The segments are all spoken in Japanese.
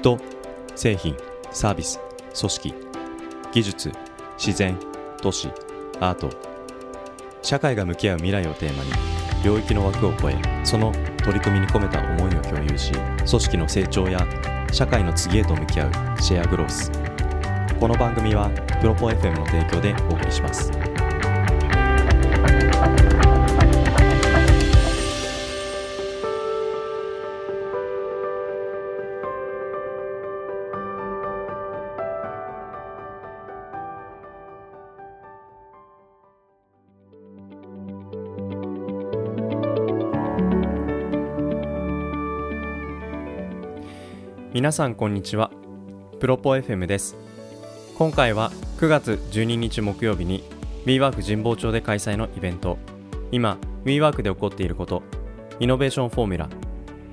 人製品サービス組織技術自然都市アート。社会が向き合う未来をテーマに領域の枠を超えその取り組みに込めた思いを共有し組織の成長や社会の次へと向き合うシェアグロース。この番組はプロポ FM の提供でお送りします。皆さんこんにちは。プロポ FM です。今回は9月12日木曜日に WeWork 神保町で開催のイベント。今 WeWork で起こっていることイノベーションフォーミュラ。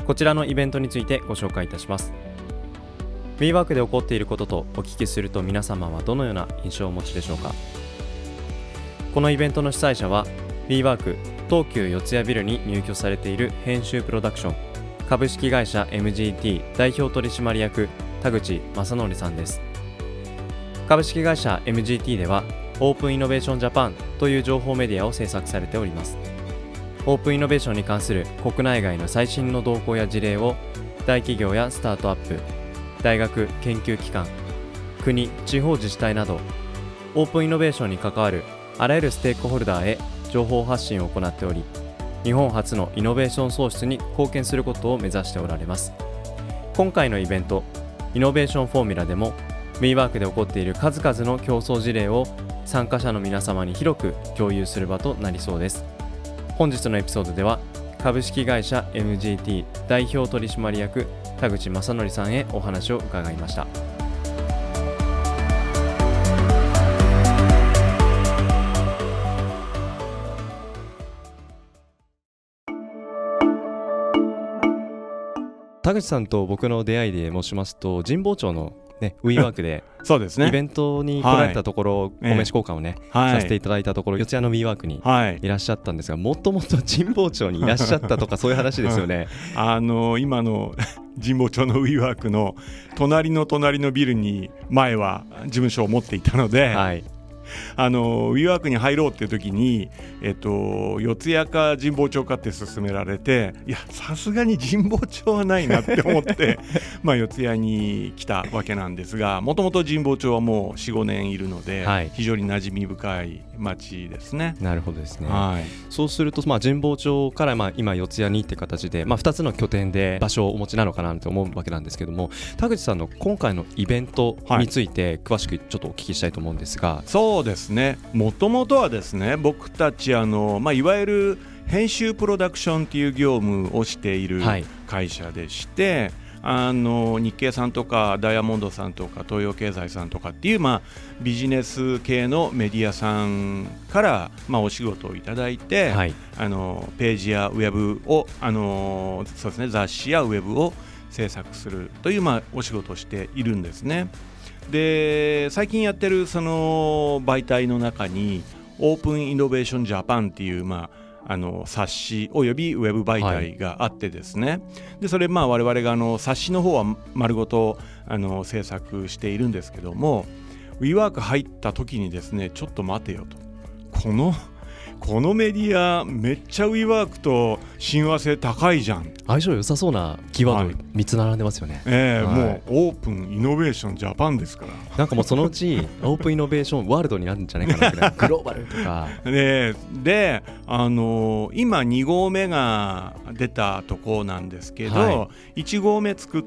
こちらのイベントについてご紹介いたします。WeWork で起こっていることとお聞きすると皆様はどのような印象をお持ちでしょうか。このイベントの主催者は WeWork 東急四谷ビルに入居されている編集プロダクション株式会社 MGT 代表取締役田口正則さんです。株式会社 MGT ではオープンイノベーションジャパンという情報メディアを制作されております。オープンイノベーションに関する国内外の最新の動向や事例を大企業やスタートアップ大学研究機関国地方自治体などオープンイノベーションに関わるあらゆるステークホルダーへ情報発信を行っており日本初のイノベーション創出に貢献することを目指しておられます。今回のイベントイノベーションフォーミュラでも WeWork で起こっている数々の競争事例を参加者の皆様に広く共有する場となりそうです。本日のエピソードでは株式会社 MGT 代表取締役田口正則さんへお話を伺いました。口さんと僕の出会いで申しますと神保町のね、ウィーワークでそうですね。イベントに来られたところ、お飯交換をね、はい。させていただいたところ四谷のウィーワークにはい。いらっしゃったんですがもともと神保町にいらっしゃったとかそういう話ですよね。あの今の 神保町のウィーワークの隣の隣のビルに前は事務所を持っていたので、はい、あのウィーワークに入ろうっていう時に、えっと、四谷か神保町かって勧められていやさすがに神保町はないなって思って まあ四谷に来たわけなんですがもともと神保町はもう45年いるので、はい非常に馴染み深い町ですね。なるほどですね。はいそうすると、まあ、神保町から、まあ、今四谷にって形で、まあ、2つの拠点で場所をお持ちなのかなと思うわけなんですけども田口さんの今回のイベントについて詳しくちょっとお聞きしたいと思うんですが、そうですね。もともとはですね僕たちあの、まあ、いわゆる編集プロダクションっていう業務をしているはい。会社でして、あの日経さんとかダイヤモンドさんとか東洋経済さんとかっていう、まあ、ビジネス系のメディアさんから、まあ、お仕事をいただいて、はい。あのページやウェブをあのそうですね雑誌やウェブを制作するという、まあ、お仕事をしているんですね。で最近やってるその媒体の中にオープンイノベーションジャパンっていう、まあ、あの冊子およびウェブ媒体があってですね、でそれまあ我々があの冊子の方は丸ごとあの制作しているんですけども WeWork 入った時にですねちょっと待てよと。このこのメディアめっちゃ WeWork と親和性高いじゃん。相性良さそうなキーワードはい。3つ並んでますよね。ええはい。もうオープンイノベーションジャパンですから。なんかもうそのうち オープンイノベーションワールドになるんじゃないかなぐらいグローバルとか。でで、あのー今2号目が出たとこなんですけど、は1号目作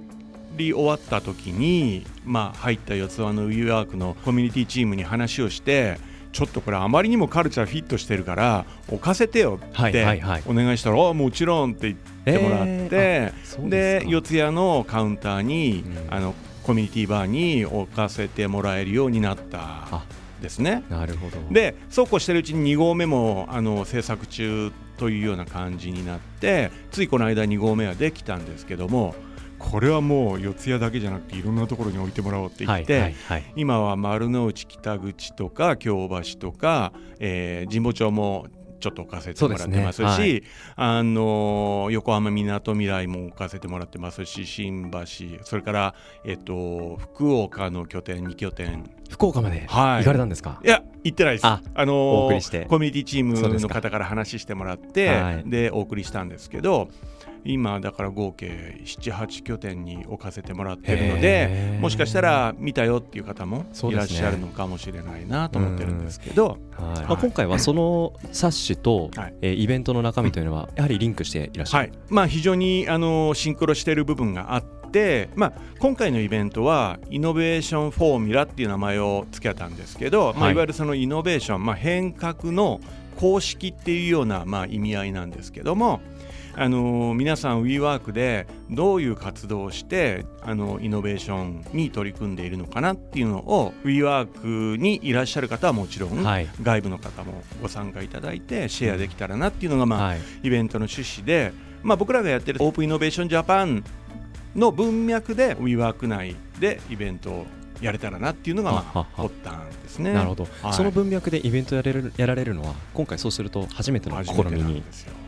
り終わった時に、まあ、入った四つ葉のウィーワークのコミュニティチームに話をしてちょっとこれあまりにもカルチャーフィットしてるから置かせてよってはいお願いしたら「あもちろん」って言ってもらって、えーで四谷のカウンターに、うんあのコミュニティバーに置かせてもらえるようになったあですね。なるほど。でそうこうしてるうちに2号目もあの制作中というような感じになってついこの間2号目はできたんですけどもこれはもう四谷だけじゃなくていろんなところに置いてもらおうって言って、はいはいはい。今は丸の内北口とか京橋とか、えー神保町もちょっと置かせてもらってますしね。はい。あの横浜みなとみらいも置かせてもらってますし新橋それから、えっと、福岡の拠点2拠点。福岡まではい。行かれたんですか、いや行ってないです。ああのお送りして。コミュニティチームの方から話してもらってはい。でお送りしたんですけど今だから合計78拠点に置かせてもらってるのへでー。もしかしたら見たよっていう方もいらっしゃるのかもしれないなと思ってるんですけど、はいはいまあ、今回はその冊子と、はい。えーイベントの中身というのはやはりリンクしていらっしゃる、はい。まあ、非常にあのシンクロしている部分があって、まあ、今回のイベントはイノベーションフォーミュラっていう名前を付けたんですけど、いまあ、はい。いわゆるそのイノベーション、まあ、変革の公式っていうような、まあ、意味合いなんですけども。あの皆さん WeWork でどういう活動をしてあのイノベーションに取り組んでいるのかなっていうのを WeWork にいらっしゃる方はもちろん、はい。外部の方もご参加いただいてシェアできたらなっていうのが、まあはい。イベントの趣旨で、まあ、僕らがやってるオープンイノベーションジャパンの文脈で WeWork 内でイベントをやれたらなっていうのが、まあ、発端ですね。なるほど、はい。その文脈でイベントやれるやられるのは今回そうすると初めての試みに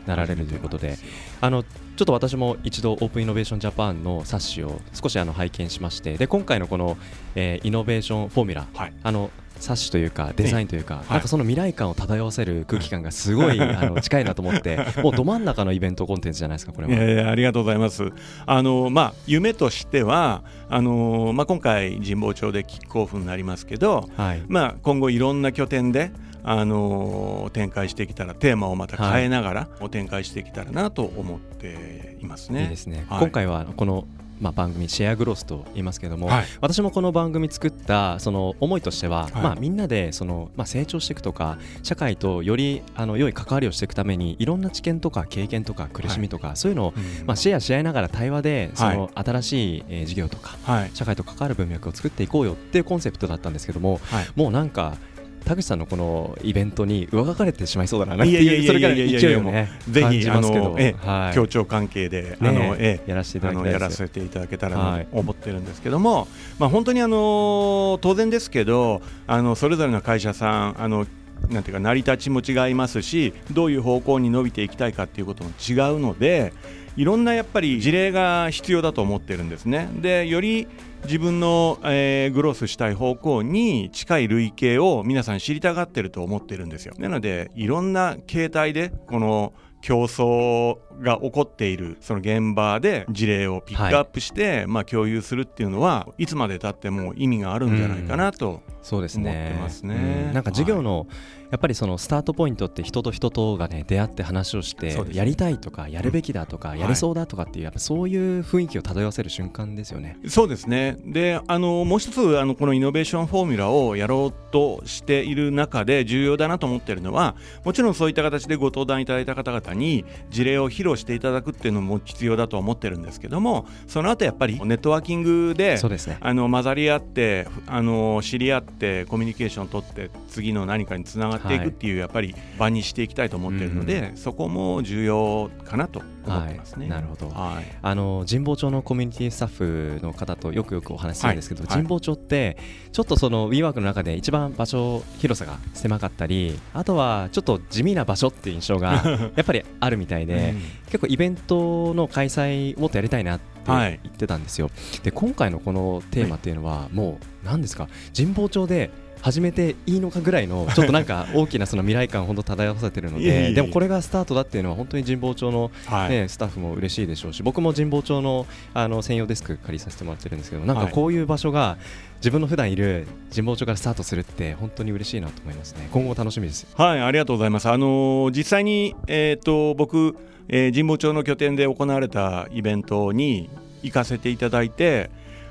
なられるということであのちょっと私も一度オープンイノベーションジャパンの冊子を少しあの拝見しましてで今回のこの、えーイノベーションフォーミュラはい。あの冊子というかデザインというか、いなんかその未来感を漂わせる空気感がすごい あの近いなと思ってもうど真ん中のイベントコンテンツじゃないですかこれは。いやいやありがとうございます。あのまあ夢としてはあのまあ今回神保町でキックオフになりますけど、はいまあ今後いろんな拠点であの展開してきたらテーマをまた変えながら、展開していけたらなと思っていますね。いいですね、はい今回はこの、まあ、番組シェアグロスと言いますけれども、はい。私もこの番組作ったその思いとしては、はい。まあ、みんなでその、まあ、成長していくとか社会とよりあの良い関わりをしていくためにいろんな知見とか経験とか苦しみとか、そういうのを、うん。まあ、シェアし合いながら対話でその新しい、えー事業とかはい。社会と関わる文脈を作っていこうよっていうコンセプトだったんですけどもはい。もうなんか田口さんのこのイベントに上書かれてしまいそうだなっていうそれから勢いをねぜひあのえはい。協調関係で、あねのえやらせていたあのやらせていただけたらと思ってるんですけども、まあ、本当にあの当然ですけどあのそれぞれの会社さんあのなんていうか成り立ちも違いますしどういう方向に伸びていきたいかっていうことも違うのでいろんなやっぱり事例が必要だと思ってるんですね。でより自分の、えーグロースしたい方向に近い類型を皆さん知りたがってると思ってるんですよ。なのでいろんな形態でこの競争が起こっているその現場で事例をピックアップして、まあ、共有するっていうのはいつまでたっても意味があるんじゃないかなと、そうですね。思ってますね。うん。なんか授業の、やっぱりそのスタートポイントって人と人とがね出会って話をしてやりたいとかやるべきだとか、んやれそうだとかっていうやっぱそういう雰囲気を漂わせる瞬間ですよね。そうですねであのもう一つあのこのイノベーションフォーミュラをやろうとしている中で重要だなと思っているのはもちろんそういった形でご登壇いただいた方々に事例を披露していただくっていうのも必要だと思ってるんですけどもその後やっぱりネットワーキングでそうですね。あの混ざり合ってあの知り合ってコミュニケーションを取って次の何かにつながっていくっていう、やっぱり場にしていきたいと思っているので、そこも重要かなと思ってますね。はいなるほど。はい。あの神保町のコミュニティスタッフの方とよくよくお話しするんですけど、はい。はい神保町ってちょっとその WeWork の中で一番場所広さが狭かったりあとはちょっと地味な場所っていう印象が やっぱりあるみたいで、結構イベントの開催もっとやりたいなってはい。言ってたんですよ、で今回のこのテーマっていうのはもう何ですか？神保町で始めていいのかぐらいの ちょっとなんか大きなその未来感を本当漂わせてるのででもこれがスタートだっていうのは本当に神保町のはい。ね、スタッフも嬉しいでしょうし僕も神保町のあの専用デスク借りさせてもらってるんですけどなんかはいこういう場所が自分の普段いる神保町からスタートするって本当に嬉しいなと思いますね。今後楽しみです。はい、ありがとうございます。あのー実際に、えー、と僕、えー神保町の拠点で行われたイベントに行かせていただいて、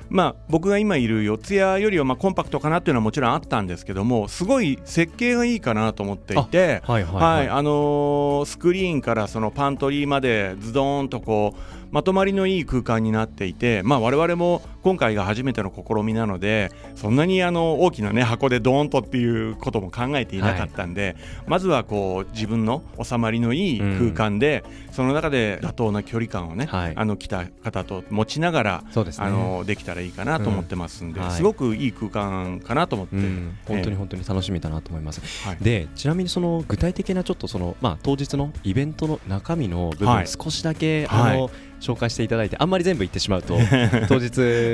まあ、僕が今いる四谷よりはまあコンパクトかなっていうのはもちろんあったんですけどもすごい設計がいいかなと思っていて。はいはい、あのースクリーンからそのパントリーまでズドーンとこうまとまりのいい空間になっていて、まあ、我々も今回が初めての試みなのでそんなにあの大きな、ね、箱でドーンとっていうことも考えていなかったんで、はい、まずはこう自分の収まりのいい空間で、うん、その中で妥当な距離感をね、はい、あの来た方と持ちながらで、ね、あのできたらいいかなと思ってますんで、うん。はい、すごくいい空間かなと思って、うん、本当に本当に楽しみだなと思います。でちなみにその具体的なちょっとその、まあ、当日のイベントの中身の部分、少しだけ、あの紹介していただいてあんまり全部言ってしまうと 当日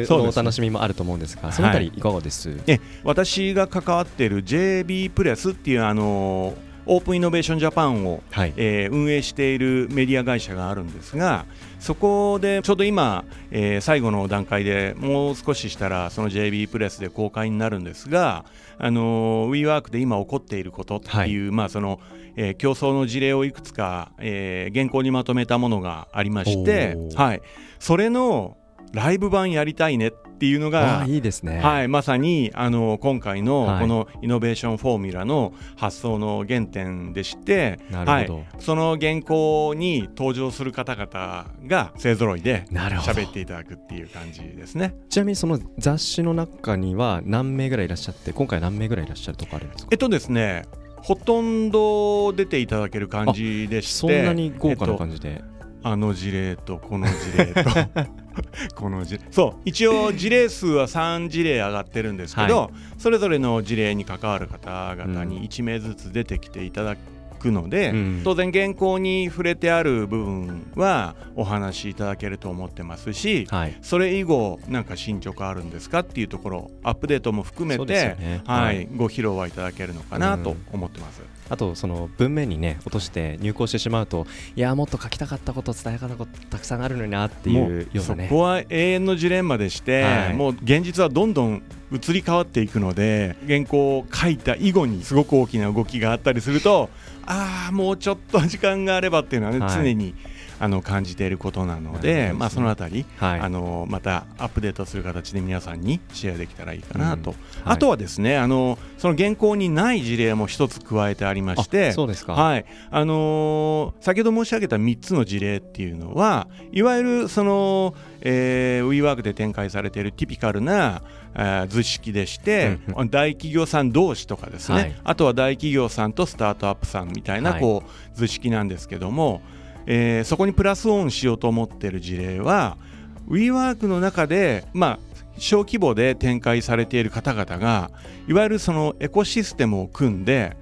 のお楽しみもあると思うんですがそのあたりいかがです、はい、え私が関わっている JB プレスっていうあのオープンイノベーションジャパンを、はい、えー、運営しているメディア会社があるんですがそこでちょうど今、えー、最後の段階でもう少ししたらその JB プレスで公開になるんですがあの WeWork で今起こっていることっていう、はい、まあそのえー、競争の事例をいくつか、えー、原稿にまとめたものがありまして、はい、それのライブ版やりたいねっていうのがいいですね、はい、まさにあの今回のこのイノベーションフォーミュラの発想の原点でして、はい、その原稿に登場する方々が勢ぞろいで喋っていただくっていう感じですね。ちなみにその雑誌の中には何名ぐらいいらっしゃって今回何名ぐらいいらっしゃるとかあるんですか？えっとですねほとんど出ていただける感じでしてそんなに豪華な感じで、えっと、あの事例とこの事例と この事そう一応事例数は3事例上がってるんですけど、はい、それぞれの事例に関わる方々に1名ずつ出てきていただくので、うん、当然原稿に触れてある部分はお話しいただけると思ってますし、はい、それ以後なんか進捗あるんですかっていうところアップデートも含めて、ね、はい、はい、ご披露はいただけるのかなと思ってます。うんあとその文面にね落として入稿してしまうといやもっと書きたかったこと伝えたことたくさんあるのになっていうようなね。そこは永遠のジレンマでして、はい、もう現実はどんどん移り変わっていくので原稿を書いた以後にすごく大きな動きがあったりするとああもうちょっと時間があればっていうのはね、はい、常にあの感じていることなので、ね、まあ、そのあたり、はい、あのまたアップデートする形で皆さんにシェアできたらいいかなと、うん。はい、あとはですねあのその原稿にない事例も一つ加えてありましてそうですか、はい。あのー、先ほど申し上げた3つの事例っていうのはいわゆるその、えー、WeWork で展開されているティピカルな図式でして、うん、大企業さん同士とかですね、はい、あとは大企業さんとスタートアップさんみたいなこう、図式なんですけども、えー、そこにプラスオンしようと思っている事例は WeWork の中で、まあ、小規模で展開されている方々がいわゆるそのエコシステムを組んで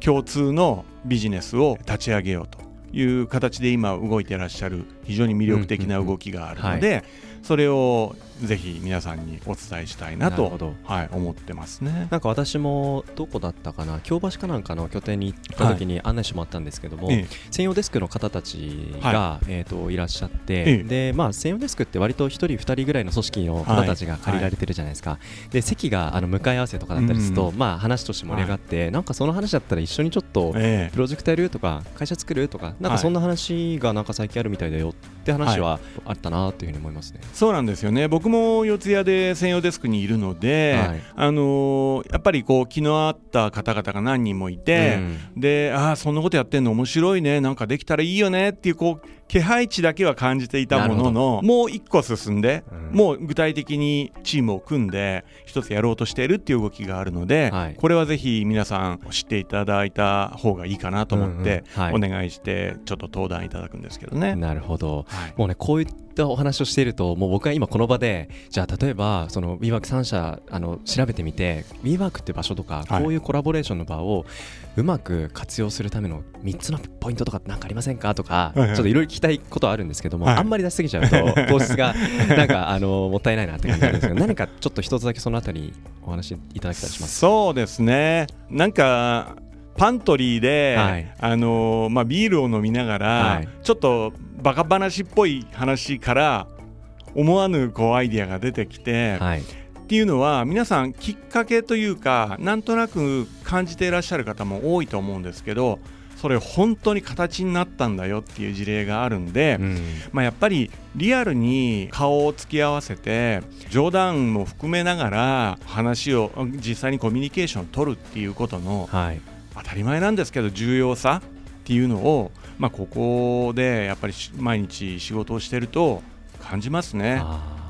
共通のビジネスを立ち上げようという形で今動いていらっしゃる非常に魅力的な動きがあるので、それをぜひ皆さんにお伝えしたいなとはい、思ってますね。なんか私もどこだったかな京橋かなんかの拠点に行った時に案内してもらったんですけども、はい、専用デスクの方たちが、はい、えーと、いらっしゃって、でまあ、専用デスクって割と1人2人ぐらいの組織の方たちが借りられてるじゃないですか、で席があの向かい合わせとかだったりすると、うん、まあ、話として盛り上がって、なんかその話だったら一緒にちょっとプロジェクトやるとか会社作るとかなんかそんな話がなんか最近あるみたいだよって話はあったなというふうに思いますね。そうなんですよね。僕も四谷で専用デスクにいるので、はい、あのー、やっぱりこう気の合った方々が何人もいて、うん、でああそんなことやってんの面白いねなんかできたらいいよねっていうこう気配値だけは感じていたもののもう一個進んで、うん、もう具体的にチームを組んで一つやろうとしているっていう動きがあるので、はい、これはぜひ皆さん知っていただいた方がいいかなと思って、お願いしてちょっと登壇いただくんですけどね。なるほど、はい、もうねこういったお話をしているともう僕は今この場でじゃあ例えばその WeWork3 社あの調べてみて WeWork って場所とかこういうコラボレーションの場をうまく活用するための3つのポイントとか何かありませんか？とか、ちょっといろいろ聞きたいことはあるんですけども、はい、あんまり出しすぎちゃうと 糖質がなんかあのもったいないなって感じなんですけど何かちょっと一つだけそのあたりお話いただきたりします？そうですね。なんかパントリーで、はい、あのまあ、ビールを飲みながら、はい、ちょっとバカ話っぽい話から思わぬこうアイディアが出てきて、はい、っていうのは皆さんきっかけというかなんとなく感じていらっしゃる方も多いと思うんですけどそれ本当に形になったんだよっていう事例があるんで、うん、まあ、やっぱりリアルに顔を突き合わせて冗談も含めながら話を実際にコミュニケーションを取るっていうことの、はい、当たり前なんですけど重要さっていうのをまあ、ここでやっぱり毎日仕事をしてると感じますね。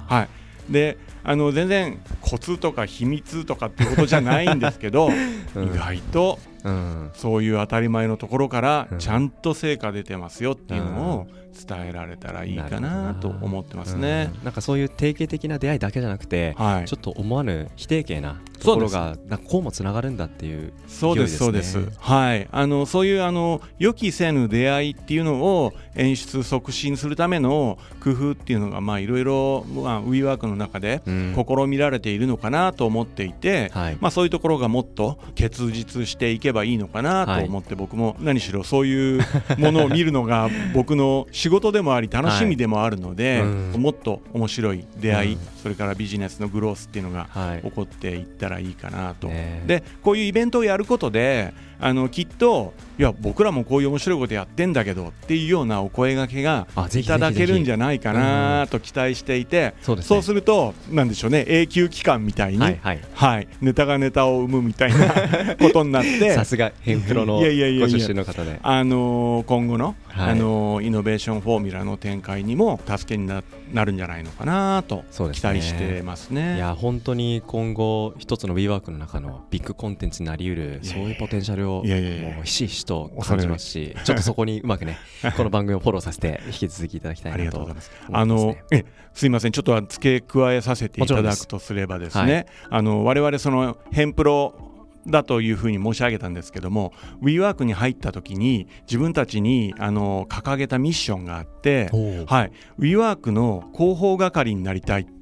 はい、であの全然コツとか秘密とかっていうことじゃないんですけど、うん、意外と、うん、そういう当たり前のところからちゃんと成果出てますよっていうのを伝えられたらいいかなと思ってますね、うん、なんかそういう定型的な出会いだけじゃなくて、はい、ちょっと思わぬ非定型なところがなんかこうもつながるんだっていうそうですそうです。はい。あのそういうあの予期せぬ出会いっていうのを演出促進するための工夫っていうのがまあいろいろまあ WeWork の中で試みられているのかなと思っていて、うん、まあそういうところがもっと結実していけばいいのかなと思って、僕も何しろそういうものを見るのが僕の仕事でもあり楽しみでもあるので、はいうん、もっと面白い出会い、うん、それからビジネスのグロースっていうのが起こっていったらいいかなと。でこういうイベントをやることであのきっといや僕らもこういう面白いことやってんだけどっていうようなお声がけがいただけるんじゃないかなと期待していて、そう、ね,、するとなんでしょうね永久期間みたいに、はいネタがネタを生むみたいな ことになってさすがヘンプロのご出身の方で。あのー、今後の、はい、あのー、イノベーションフォーミュラの展開にも助けにななるんじゃないのかなと期待してますね。いや本当に今後一つの WeWork の中のビッグコンテンツになりうるそういうポテンシャルをもうひしひしと感じますしちょっとそこにうまくね この番組をフォローさせて引き続きいただきたいなと思います、あのえすいません。ちょっと付け加えさせていただくとす。ればですね、はい、あの我々そのヘンプロだというふうに申し上げたんですけども WeWork に入った時に自分たちにあの掲げたミッションがあって、はい、WeWork の広報係になりたいって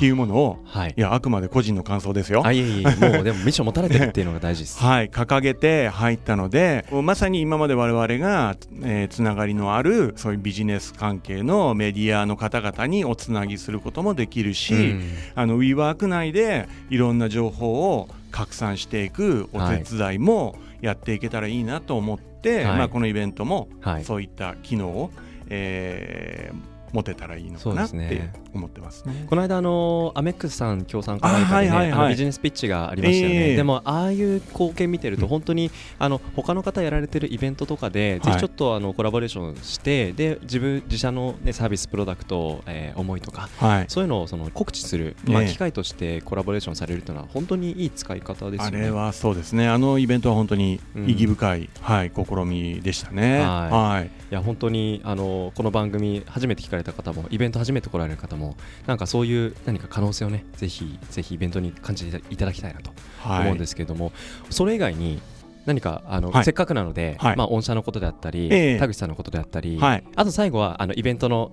いうものを、はい、いやあくまで個人の感想ですよ。あいえいえもうでもミッション持たれてるっていうのが大事です。はい掲げて入ったのでまさに今まで我々が、えー、つながりのあるそういうビジネス関係のメディアの方々におつなぎすることもできるし、うん、あの WeWork 内でいろんな情報を拡散していくお手伝いもやっていけたらいいなと思って、はい、まあ、このイベントもそういった機能を、えー、持てたらいいのかなって思ってますね。この間あのアメックスさん協賛会で、ねはいはいはい、ビジネスピッチがありましたよね。えー、でもああいう貢献見てると本当にあの他の方やられてるイベントとかで、ぜひちょっとあのコラボレーションしてで自分自社のねサービスプロダクト、えー、思いとか、はい、そういうのをその告知する、まあ、機会としてコラボレーションされるというのは本当にいい使い方ですよね。あれはそうですね。あのイベントは本当に意義深い、うん、はい試みでしたね。はい。はい、いや本当にあのこの番組初めて聞かれた方もイベント初めて来られる方もなんかそういう何か可能性をねぜひぜひイベントに感じていただきたいなと思うんですけれども、はい、それ以外に何かあの、はい、せっかくなので、はい、まあ、御社のことであったり、えー、田口さんのことであったり、はい、あと最後はあのイベントの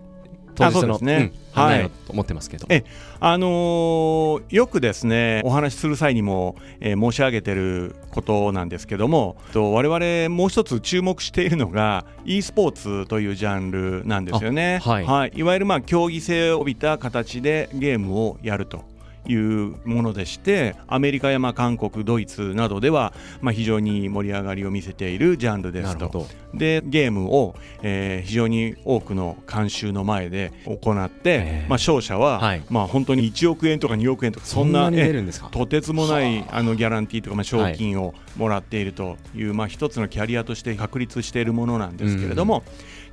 当日の、ねうん、案内をと思ってますけど、えあのー、よくですねお話しする際にも、えー、申し上げてることなんですけどもと我々もう一つ注目しているのが e スポーツというジャンルなんですよね。はい、はい、いわゆるまあ競技性を帯びた形でゲームをやると。いうものでしてアメリカやまあ韓国ドイツなどではまあ非常に盛り上がりを見せているジャンルですと。でゲームを、えー、非常に多くの監修の前で行って、まあ、勝者は、はい、まあ本当に1億円とか2億円とかそんなとてつもないあ。のギャランティーとかまあ賞金をもらっているという、まあ一つのキャリアとして確立しているものなんですけれども、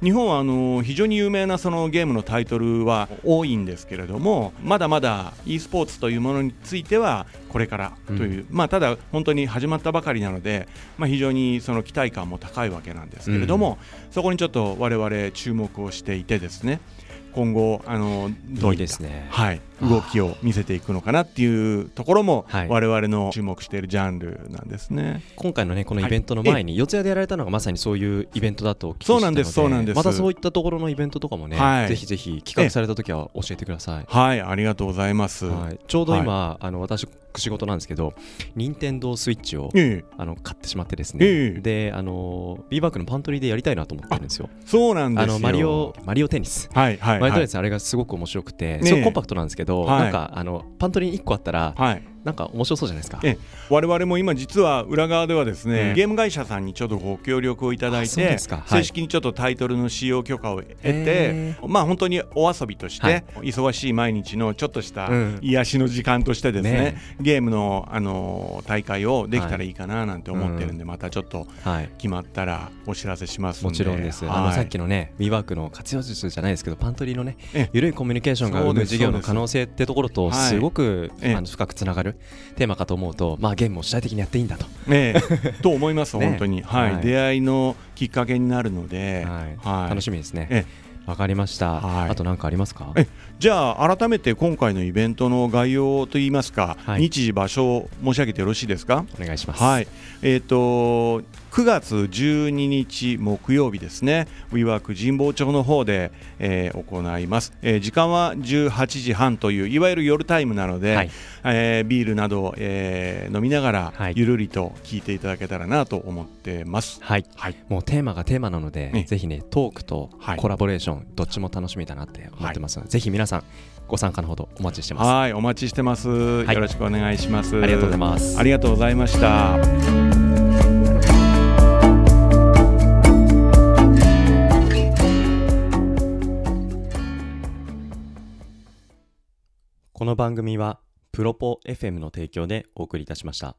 日本はあの非常に有名なそのゲームのタイトルは多いんですけれどもまだまだ e スポーツというものについてはこれからという、うん、まあただ本当に始まったばかりなので、まあ、非常にその期待感も高いわけなんですけれども、うん、そこにちょっと我々注目をしていてですね今後あのどういった、ね、はい、動きを見せていくのかなっていうところも、はい、我々の注目しているジャンルなんですね。今回のねこのイベントの前に、はい、四谷でやられたのがまさにそういうイベントだとお聞きしたのでそうなんですそうなんです。またそういったところのイベントとかもね、はい、ぜひぜひ企画された時は教えてください。はいありがとうございます、はい、ちょうど今、あの私仕事なんですけど任天堂スイッチを、えあの買ってしまってですね、えであのビーバークのパントリーでやりたいなと思ってるんですよ。そうなんですよ。あのマリオマリオテニス。はいはい、マリオテニスあれがすごく面白くて、すごくコンパクトなんですけど、なんかあのパントリーに1個あったら、はいなんか面白そうじゃないですか。え我々も今実は裏側ではですね、ええゲーム会社さんにちょっとご協力をいただいて、はい。正式にちょっとタイトルの使用許可を得てへ、まあ本当にお遊びとして、はい。忙しい毎日のちょっとしたうん。癒しの時間としてですね、ね。ゲームのあの大会をできたらいいかななんて思ってるんで、またちょっとはい。決まったらお知らせしますんで。もちろんです。はい。あのさっきのね、WeWork の活用術じゃないですけど、パントリーのねええ、緩いコミュニケーションが生む事業の可能性ってところと、はい。すごくええ。あの深くつながるテーマかと思うと、まあゲームを主体的にやっていいんだと。ねえ。と思います、ね。本当に、はい。はい。出会いのきっかけになるので、はい。楽しみですね。えわかりました。はい。あと何かありますか？えじゃあ改めて今回のイベントの概要といいますか、はい。日時場所を申し上げてよろしいですか？お願いします。はい。えー、と9月12日木曜日ですね WeWork 神保町の方で、えー行います、えー時間は18時半といういわゆる夜タイムなので、はいえービールなど、えー飲みながらはいゆるりと聞いていただけたらなと思ってます。はい。はいもうテーマがテーマなので、ねぜひね、トークとはいコラボレーション、どっちも楽しみだなって思ってますので、ぜひ皆さん、ご参加のほどお待ちしてます。はい、お待ちしてます。よいろしくお願いします。ありがとうございますありがとうございました。この番組は、プロポ FM の提供でお送りいたしました。